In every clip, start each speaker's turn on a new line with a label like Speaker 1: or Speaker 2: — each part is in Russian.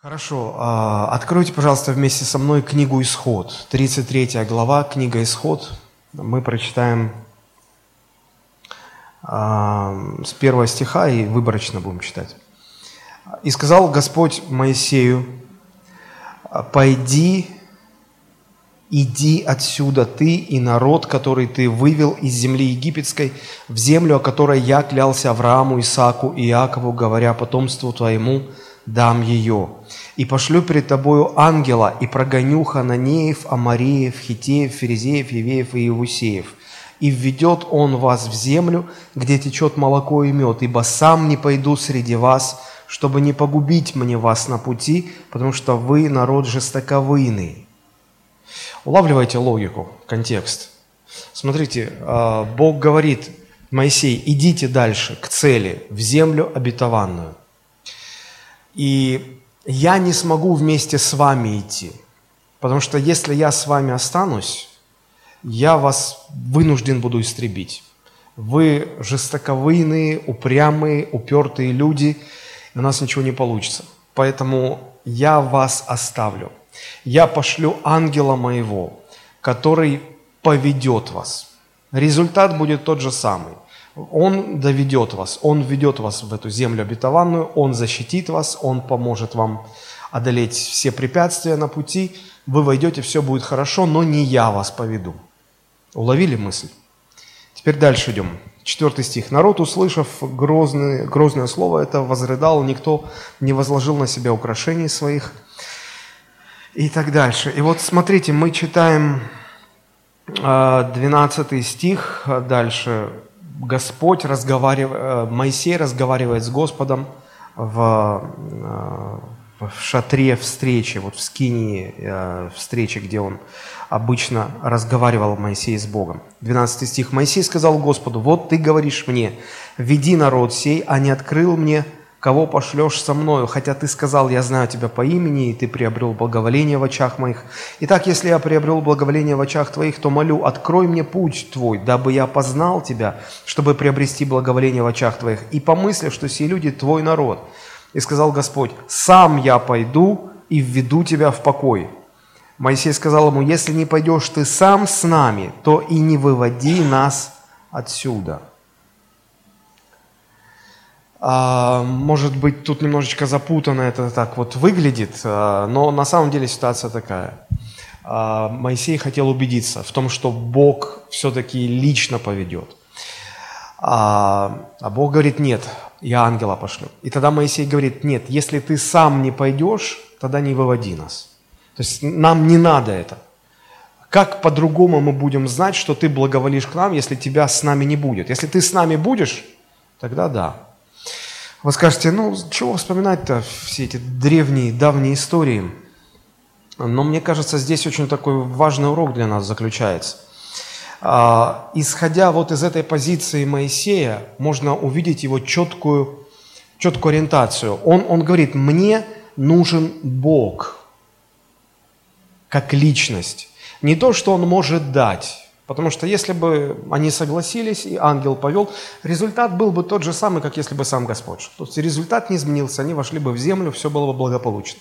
Speaker 1: Хорошо. а, Откройте, пожалуйста, вместе со мной книгу «Исход». 33 глава, книга «Исход». Мы прочитаем а, с первого стиха и выборочно будем читать. «И сказал Господь Моисею, «Пойди, иди отсюда ты и народ, который ты вывел из земли египетской, в землю, о которой я клялся Аврааму, Исааку и Иакову, говоря потомству твоему, дам ее. И пошлю перед тобою ангела, и прогоню Хананеев, Амареев, Хитеев, Ферезеев, Евеев и Иевусеев. И введет он вас в землю, где течет молоко и мед, ибо сам не пойду среди вас, чтобы не погубить мне вас на пути, потому что вы народ жестоковыйный». Улавливайте логику, контекст. Смотрите, а, Бог говорит, Моисей, идите дальше, к цели, в землю обетованную. И я не смогу вместе с вами идти, потому что если я с вами останусь, я вас вынужден буду истребить. Вы жестоковыйные, упрямые, упертые люди, и у нас ничего не получится. Поэтому я вас оставлю. Я пошлю ангела моего, который поведет вас. Результат будет тот же самый – он доведет вас, Он введет вас в эту землю обетованную, Он защитит вас, Он поможет вам одолеть все препятствия на пути, вы войдете, все будет хорошо, но не я вас поведу. Уловили мысль? Теперь дальше идем. Четвертый стих. «Народ, услышав грозное, грозное слово, это возрыдал, никто не возложил на себя украшений своих». И так дальше. И вот смотрите, мы читаем 12 а, стих дальше. Господь разговаривает, э, Моисей разговаривает с Господом в, э, в шатре встречи, вот в скинии э, встречи, где он обычно разговаривал Моисей с Богом. 12 стих. Моисей сказал Господу, вот ты говоришь мне, веди народ сей, а не открыл мне кого пошлешь со мною, хотя ты сказал, я знаю тебя по имени, и ты приобрел благоволение в очах моих. Итак, если я приобрел благоволение в очах твоих, то молю, открой мне путь твой, дабы я познал тебя, чтобы приобрести благоволение в очах твоих, и помыслив, что все люди твой народ. И сказал Господь, сам я пойду и введу тебя в покой. Моисей сказал ему, если не пойдешь ты сам с нами, то и не выводи нас отсюда. А, может быть, тут немножечко запутанно это так вот выглядит, а, но на самом деле ситуация такая. А, Моисей хотел убедиться в том, что Бог все-таки лично поведет. А Бог говорит, нет, я ангела пошлю. И тогда Моисей говорит, нет, если ты сам не пойдешь, тогда не выводи нас. То есть нам не надо это. Как по-другому мы будем знать, что ты благоволишь к нам, если тебя с нами не будет? Если ты с нами будешь, тогда да. Вы скажете, ну, чего вспоминать-то все эти древние, давние истории? Но мне кажется, здесь очень такой важный урок для нас заключается. А, исходя вот из этой позиции Моисея, можно увидеть его четкую, четкую ориентацию. Он, он говорит, мне нужен Бог как личность. Не то, что он может дать, Потому что если бы они согласились, и ангел повел, результат был бы тот же самый, как если бы сам Господь. То есть результат не изменился, они вошли бы в землю, все было бы благополучно.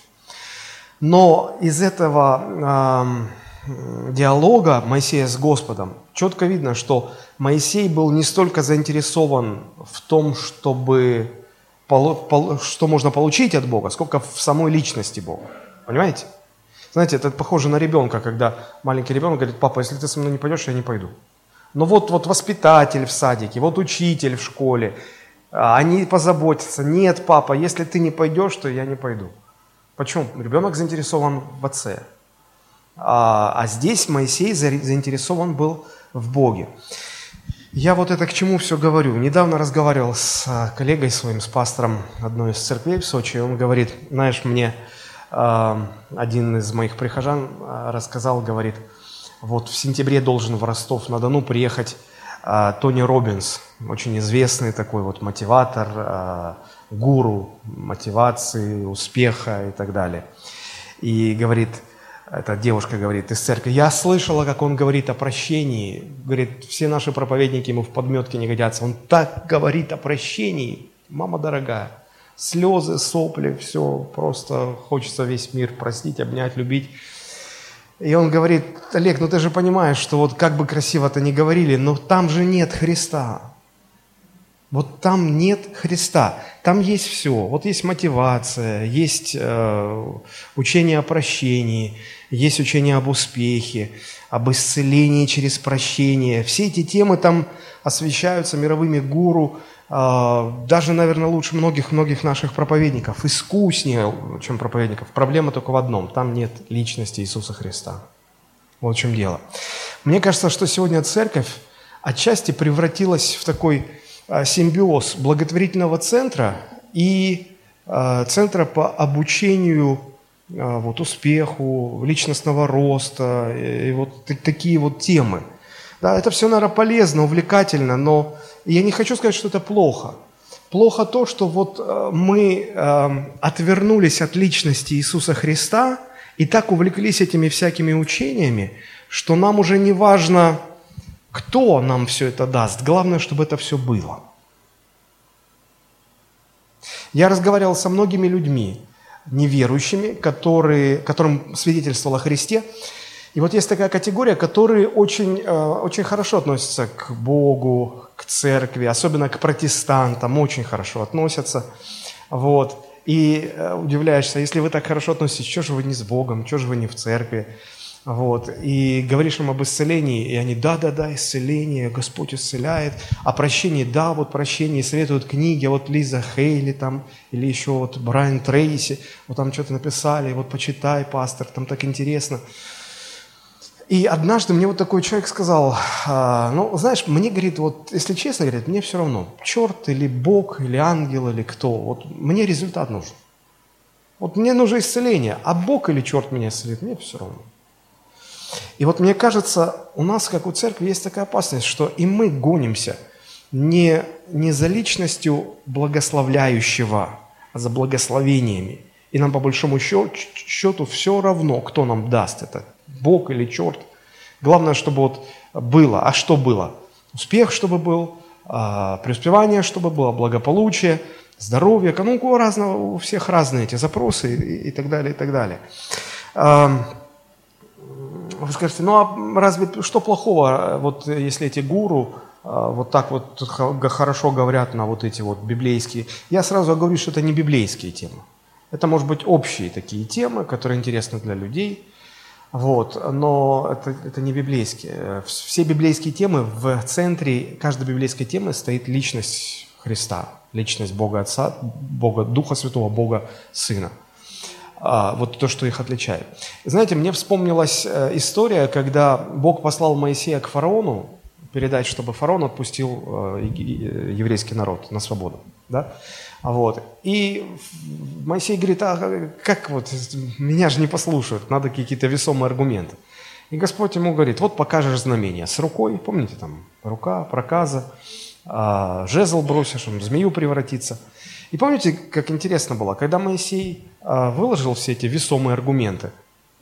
Speaker 1: Но из этого э, диалога Моисея с Господом четко видно, что Моисей был не столько заинтересован в том, чтобы, что можно получить от Бога, сколько в самой личности Бога. Понимаете? Знаете, это похоже на ребенка, когда маленький ребенок говорит, папа, если ты со мной не пойдешь, я не пойду. Но вот, вот воспитатель в садике, вот учитель в школе, а, они позаботятся. Нет, папа, если ты не пойдешь, то я не пойду. Почему? Ребенок заинтересован в отце. А, а здесь Моисей заинтересован был в Боге. Я вот это к чему все говорю. Недавно разговаривал с а, коллегой своим, с пастором одной из церквей в Сочи. Он говорит, знаешь, мне один из моих прихожан а, рассказал, говорит, вот в сентябре должен в Ростов-на-Дону приехать а, Тони Робинс, очень известный такой вот мотиватор, а, гуру мотивации, успеха и так далее. И говорит, эта девушка говорит из церкви, я слышала, как он говорит о прощении. Говорит, все наши проповедники ему в подметке не годятся. Он так говорит о прощении. Мама дорогая, Слезы, сопли, все, просто хочется весь мир простить, обнять, любить. И он говорит, Олег, ну ты же понимаешь, что вот как бы красиво-то не говорили, но там же нет Христа. Вот там нет Христа, там есть все. Вот есть мотивация, есть э, учение о прощении, есть учение об успехе, об исцелении через прощение. Все эти темы там освещаются мировыми гуру, даже, наверное, лучше многих-многих наших проповедников, искуснее, чем проповедников. Проблема только в одном – там нет личности Иисуса Христа. Вот в чем дело. Мне кажется, что сегодня церковь отчасти превратилась в такой а, симбиоз благотворительного центра и а, центра по обучению а, вот, успеху, личностного роста и вот такие вот темы. Да, это все, наверное, полезно, увлекательно, но я не хочу сказать, что это плохо. Плохо то, что вот мы отвернулись от личности Иисуса Христа и так увлеклись этими всякими учениями, что нам уже не важно, кто нам все это даст? Главное, чтобы это все было. Я разговаривал со многими людьми, неверующими, которые, которым свидетельствовал о Христе. И вот есть такая категория, которые очень, э, очень хорошо относятся к Богу, к церкви, особенно к протестантам, очень хорошо относятся. Вот. И э, удивляешься, если вы так хорошо относитесь, что же вы не с Богом, что же вы не в церкви? Вот, и говоришь им об исцелении, и они, да-да-да, исцеление, Господь исцеляет, а прощение, да, вот прощение, советуют книги, вот Лиза Хейли там, или еще вот Брайан Трейси, вот там что-то написали, вот почитай, пастор, там так интересно. И однажды мне вот такой человек сказал, а, ну, знаешь, мне, говорит, вот, если честно, говорит, мне все равно, черт или Бог, или ангел, или кто, вот мне результат нужен. Вот мне нужно исцеление, а Бог или черт меня исцелит, мне все равно. И вот мне кажется, у нас, как у церкви, есть такая опасность, что и мы гонимся не, не за личностью благословляющего, а за благословениями. И нам по большому счету все равно, кто нам даст это, Бог или черт. Главное, чтобы вот было. А что было? Успех, чтобы был, а, преуспевание, чтобы было, благополучие, здоровье. Ну, у, разного, у всех разные эти запросы и, и так далее, и так далее. Вы скажете, ну а разве что плохого, вот если эти гуру а, вот так вот хорошо говорят на вот эти вот библейские. Я сразу говорю, что это не библейские темы. Это, может быть, общие такие темы, которые интересны для людей. Вот, но это, это не библейские. Все библейские темы, в центре каждой библейской темы стоит личность Христа, личность Бога Отца, Бога Духа Святого, Бога Сына. А, вот то, что их отличает. Знаете, мне вспомнилась э, история, когда Бог послал Моисея к фараону передать, чтобы фараон отпустил э, еврейский народ на свободу. Да? Вот. И Моисей говорит, а как вот, меня же не послушают, надо какие-то весомые аргументы. И Господь ему говорит, вот покажешь знамение с рукой, помните там, рука, проказа, а, жезл бросишь, он в змею превратится – и помните, как интересно было, когда Моисей а, выложил все эти весомые аргументы,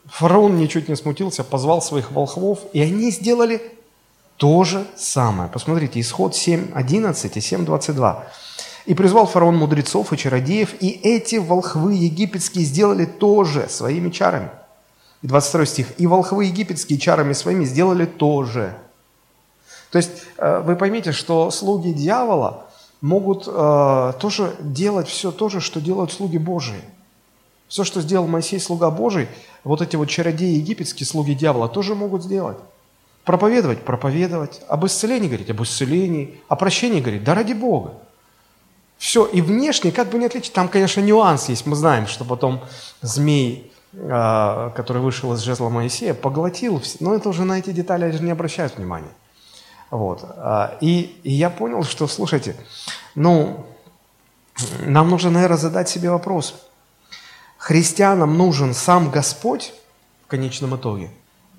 Speaker 1: фараон ничуть не смутился, позвал своих волхвов, и они сделали то же самое. Посмотрите, исход 7.11 и 7.22. «И призвал фараон мудрецов и чародеев, и эти волхвы египетские сделали то же своими чарами». И 22 стих. «И волхвы египетские чарами своими сделали то же». То есть э, вы поймите, что слуги дьявола – могут э, тоже делать все то же, что делают слуги Божии. Все, что сделал Моисей, слуга Божий, вот эти вот чародеи египетские, слуги дьявола, тоже могут сделать. Проповедовать, проповедовать. Об исцелении говорить, об исцелении. О прощении говорить, да ради Бога. Все, и внешне как бы не отличить. Там, конечно, нюанс есть. Мы знаем, что потом змей, э, который вышел из жезла Моисея, поглотил. Но это уже на эти детали не обращают внимания. Вот. А, и, и я понял, что, слушайте, ну, нам нужно, наверное, задать себе вопрос. Христианам нужен сам Господь в конечном итоге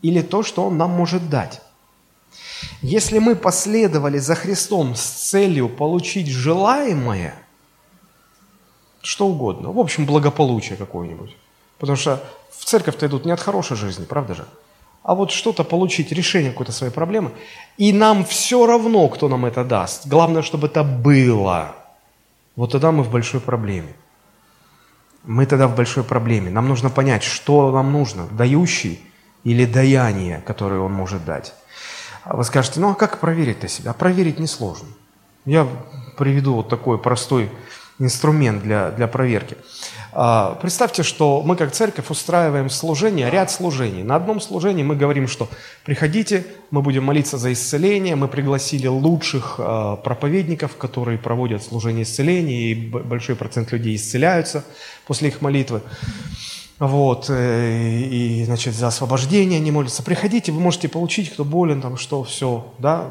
Speaker 1: или то, что Он нам может дать? Если мы последовали за Христом с целью получить желаемое, что угодно, в общем, благополучие какое-нибудь, потому что в церковь-то идут не от хорошей жизни, правда же? а вот что-то получить, решение какой-то своей проблемы. И нам все равно, кто нам это даст. Главное, чтобы это было. Вот тогда мы в большой проблеме. мы тогда в большой проблеме. Нам нужно понять, что нам нужно, дающий или даяние, которое он может дать. А вы скажете, ну а как проверить-то себя? А проверить несложно. Я приведу вот такой простой инструмент для, для проверки. А, представьте, что мы как церковь устраиваем служение, ряд служений. На одном служении мы говорим, что приходите, мы будем молиться за исцеление, мы пригласили лучших проповедников, которые проводят служение исцеления, и большой процент людей исцеляются после их молитвы. Вот, э, и, значит, за освобождение они молятся. Приходите, вы можете получить, кто болен, там, что, все, да,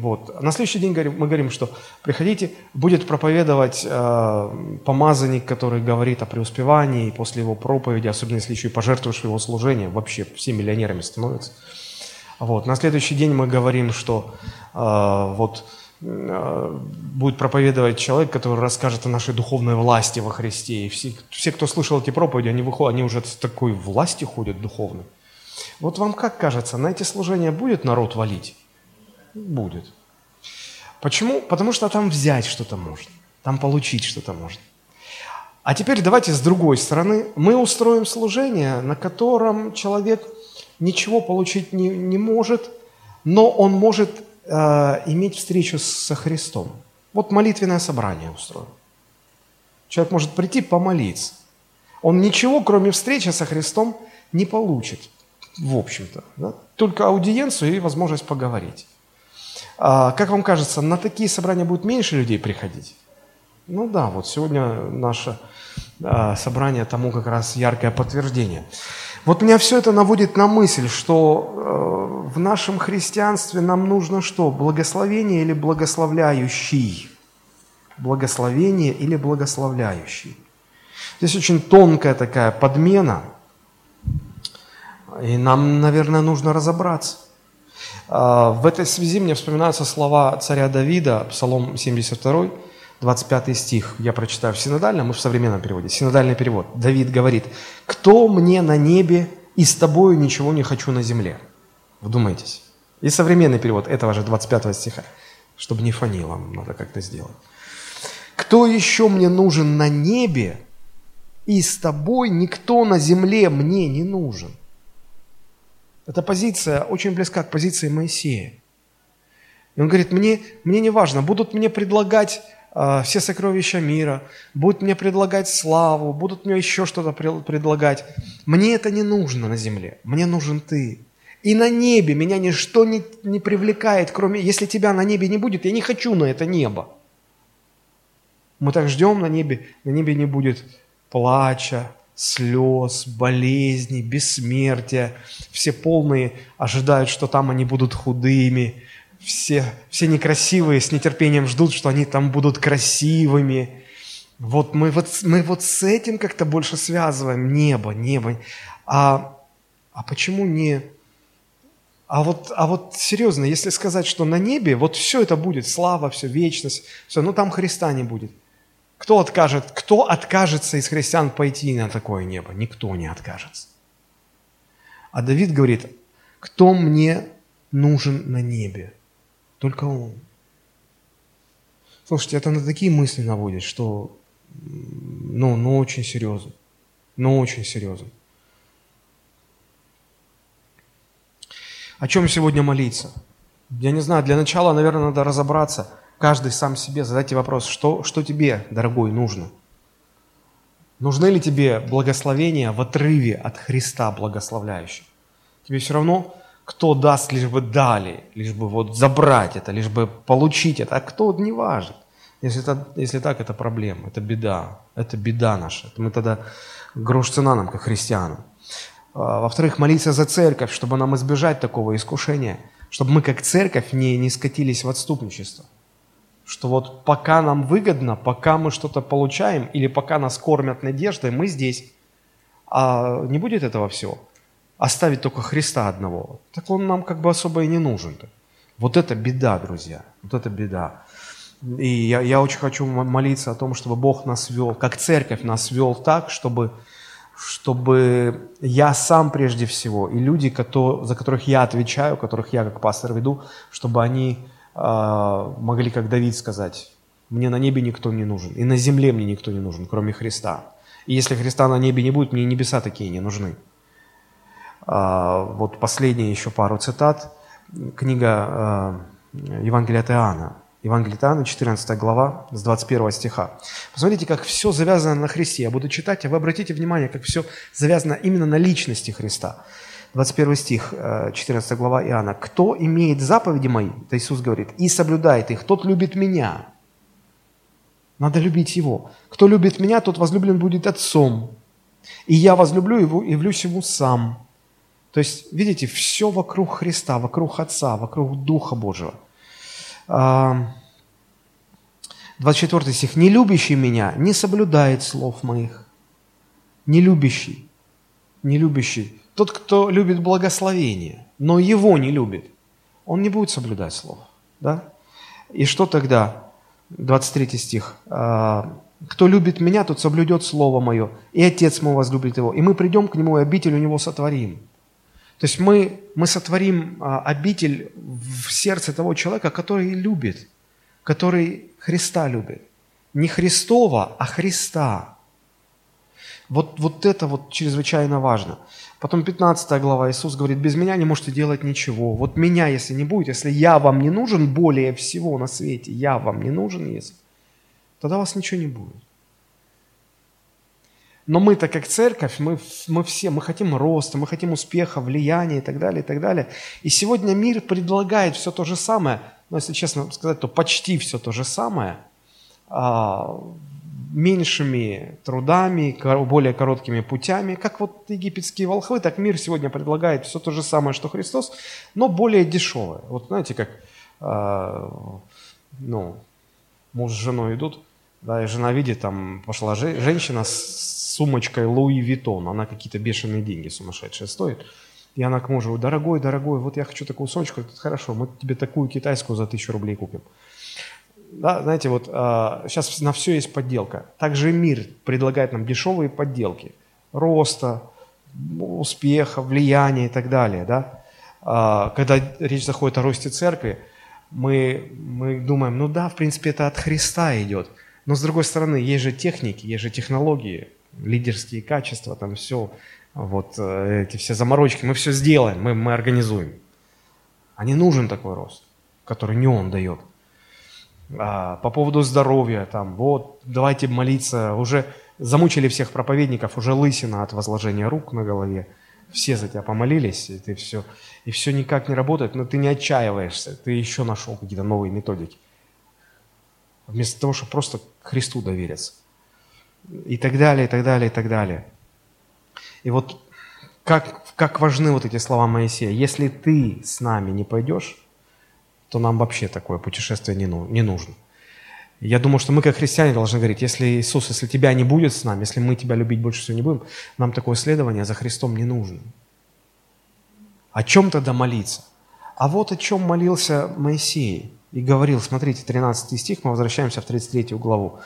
Speaker 1: вот. На следующий день мы говорим, что приходите, будет проповедовать э, помазанник, который говорит о преуспевании, и после его проповеди, особенно если еще и пожертвуешь его служение, вообще все миллионерами становятся. Вот. На следующий день мы говорим, что э, вот будет проповедовать человек, который расскажет о нашей духовной власти во Христе. И все, все кто слышал эти проповеди, они, выходят, они уже с такой властью ходят духовной. Вот вам как кажется, на эти служения будет народ валить? Будет. Почему? Потому что там взять что-то можно, там получить что-то можно. А теперь давайте с другой стороны. Мы устроим служение, на котором человек ничего получить не, не может, но он может э, иметь встречу со Христом. Вот молитвенное собрание устроено. Человек может прийти помолиться. Он ничего, кроме встречи со Христом, не получит, в общем-то. Да? Только аудиенцию и возможность поговорить. А, как вам кажется, на такие собрания будет меньше людей приходить? Ну да, вот сегодня наше а, собрание тому как раз яркое подтверждение. Вот меня все это наводит на мысль, что э, в нашем христианстве нам нужно что? Благословение или благословляющий? Благословение или благословляющий? Здесь очень тонкая такая подмена, и нам, наверное, нужно разобраться. Э, в этой связи мне вспоминаются слова царя Давида, Псалом 72, 25 стих, я прочитаю в синодальном и в современном переводе. Синодальный перевод. Давид говорит, «Кто мне на небе, и с тобою ничего не хочу на земле». Вдумайтесь. И современный перевод этого же 25 стиха. Чтобы не фанило, надо как-то сделать. «Кто еще мне нужен на небе, и с тобой никто на земле мне не нужен». Эта позиция очень близка к позиции Моисея. И он говорит, мне, мне не важно, будут мне предлагать все сокровища мира, будут мне предлагать славу, будут мне еще что-то предлагать. Мне это не нужно на земле, мне нужен Ты. И на небе меня ничто не, не привлекает, кроме, если тебя на небе не будет, я не хочу на это небо. Мы так ждем на небе, на небе не будет плача, слез, болезней, бессмертия. Все полные ожидают, что там они будут худыми, все, все некрасивые с нетерпением ждут, что они там будут красивыми. Вот мы вот, мы вот с этим как-то больше связываем небо, небо. А, а почему не... А вот, а вот серьезно, если сказать, что на небе вот все это будет, слава, все, вечность, все, ну там Христа не будет. Кто откажет, кто откажется из христиан пойти на такое небо? Никто не откажется. А Давид говорит, кто мне нужен на небе? Только Он. Слушайте, это на такие мысли наводит, что ну, ну очень серьезно. Ну очень серьезно. О чем сегодня молиться? Я не знаю, для начала, наверное, надо разобраться. Каждый сам себе задайте вопрос, что, что тебе, дорогой, нужно? Нужны ли тебе благословения в отрыве от Христа благословляющего? Тебе все равно, кто даст, лишь бы дали, лишь бы вот забрать это, лишь бы получить это, а кто, не важен. Если, это, если так, это проблема, это беда, это беда наша. Мы тогда грош цена нам, как христианам. А, во-вторых, молиться за церковь, чтобы нам избежать такого искушения, чтобы мы как церковь не, не скатились в отступничество. Что вот пока нам выгодно, пока мы что-то получаем, или пока нас кормят надеждой, мы здесь. А не будет этого всего оставить только Христа одного, так он нам как бы особо и не нужен. -то. Вот это беда, друзья, вот это беда. И я, я очень хочу молиться о том, чтобы Бог нас вел, как церковь нас вел так, чтобы, чтобы я сам прежде всего, и люди, которые, за которых я отвечаю, которых я как пастор веду, чтобы они э, могли, как Давид, сказать, мне на небе никто не нужен, и на земле мне никто не нужен, кроме Христа. И если Христа на небе не будет, мне небеса такие не нужны. А, вот последние еще пару цитат. Книга а, Евангелия от Иоанна. Евангелие от Иоанна, 14 глава, с 21 стиха. Посмотрите, как все завязано на Христе. Я буду читать, а вы обратите внимание, как все завязано именно на личности Христа. 21 стих, 14 э, глава Иоанна. «Кто имеет заповеди мои, это Иисус говорит, и соблюдает их, тот любит меня». Надо любить Его. Кто любит меня, тот возлюблен будет Отцом. И я возлюблю Его и влюсь Ему сам. То есть, видите, все вокруг Христа, вокруг Отца, вокруг Духа Божьего. 24 стих. «Не любящий меня не соблюдает слов моих». Не любящий. Не любящий. Тот, кто любит благословение, но его не любит, он не будет соблюдать слов. Да? И что тогда? 23 стих. «А, «Кто любит меня, тот соблюдет слово мое, и Отец мой возлюбит его, и мы придем к нему, и обитель у него сотворим». То есть мы, мы сотворим а, обитель в сердце того человека, который любит, который Христа любит. Не Христова, а Христа. Вот, вот это вот чрезвычайно важно. Потом 15 глава Иисус говорит, без меня не можете делать ничего. Вот меня, если не будет, если я вам не нужен более всего на свете, я вам не нужен, если, тогда вас ничего не будет. Но мы-то как церковь, мы, мы все, мы хотим роста, мы хотим успеха, влияния и так далее, и так далее. И сегодня мир предлагает все то же самое, но если честно сказать, то почти все то же самое, а, меньшими трудами, более короткими путями. Как вот египетские волхвы, так мир сегодня предлагает все то же самое, что Христос, но более дешевое. Вот знаете, как а, ну, муж с женой идут, да, и жена видит, там пошла женщина с сумочкой Луи Виттон. Она какие-то бешеные деньги сумасшедшие стоит. И она к мужу, дорогой, дорогой, вот я хочу такую сумочку. Говорит, хорошо, мы тебе такую китайскую за тысячу рублей купим. Да, знаете, вот а, сейчас на все есть подделка. Также мир предлагает нам дешевые подделки. Роста, успеха, влияния и так далее. Да? А, когда речь заходит о росте церкви, мы, мы думаем, ну да, в принципе, это от Христа идет. Но с другой стороны, есть же техники, есть же технологии, лидерские качества, там все, вот э, эти все заморочки, мы все сделаем, мы, мы организуем. А не нужен такой рост, который не он дает. А, по поводу здоровья, там, вот, давайте молиться, уже замучили всех проповедников, уже лысина от возложения рук на голове, все за тебя помолились, и ты все, и все никак не работает, но ты не отчаиваешься, ты еще нашел какие-то новые методики. Вместо того, чтобы просто Христу довериться и так далее, и так далее, и так далее. И вот как, как важны вот эти слова Моисея. Если ты с нами не пойдешь, то нам вообще такое путешествие не, ну, не нужно. Я думаю, что мы, как христиане, должны говорить, если Иисус, если тебя не будет с нами, если мы тебя любить больше всего не будем, нам такое следование за Христом не нужно. О чем тогда молиться? А вот о чем молился Моисей и говорил, смотрите, 13 стих, мы возвращаемся в 33 главу.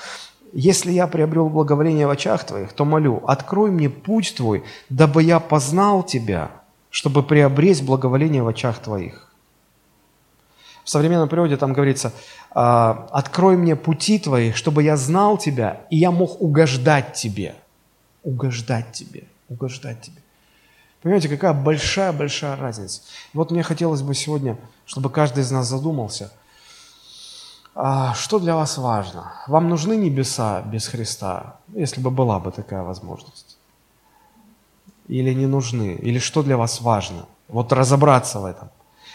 Speaker 1: Если я приобрел благоволение в очах Твоих, то молю, открой мне путь Твой, дабы я познал Тебя, чтобы приобрести благоволение в очах Твоих. В современном переводе там говорится, «А, открой мне пути Твои, чтобы я знал Тебя, и я мог угождать Тебе. Угождать Тебе, угождать Тебе. Понимаете, какая большая-большая разница. вот мне хотелось бы сегодня, чтобы каждый из нас задумался – что для вас важно? Вам нужны небеса без Христа, если бы была бы такая возможность? Или не нужны? Или что для вас важно? Вот разобраться в этом.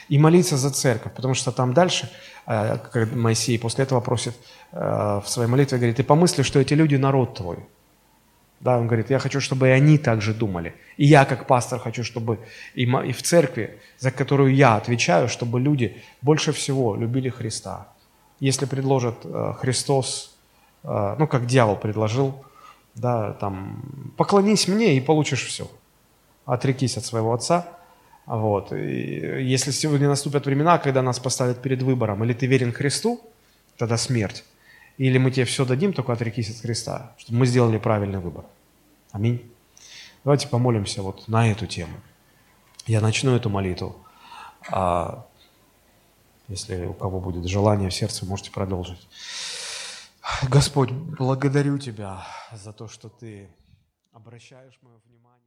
Speaker 1: И молиться за церковь, потому что там дальше, э, как Моисей после этого просит э, в своей молитве, говорит, и помысли, что эти люди народ твой. Да, он говорит, я хочу, чтобы и они также думали. И я, как пастор, хочу, чтобы и в церкви, за которую я отвечаю, чтобы люди больше всего любили Христа, если предложит э, Христос, э, ну, как дьявол предложил, да, там, поклонись мне и получишь все. Отрекись от своего отца. Вот. И если сегодня наступят времена, когда нас поставят перед выбором, или ты верен Христу, тогда смерть, или мы тебе все дадим, только отрекись от Христа, чтобы мы сделали правильный выбор. Аминь. Давайте помолимся вот на эту тему. Я начну эту молитву. Если у кого будет желание в сердце, можете продолжить. Господь, благодарю Тебя за то, что Ты обращаешь мое внимание.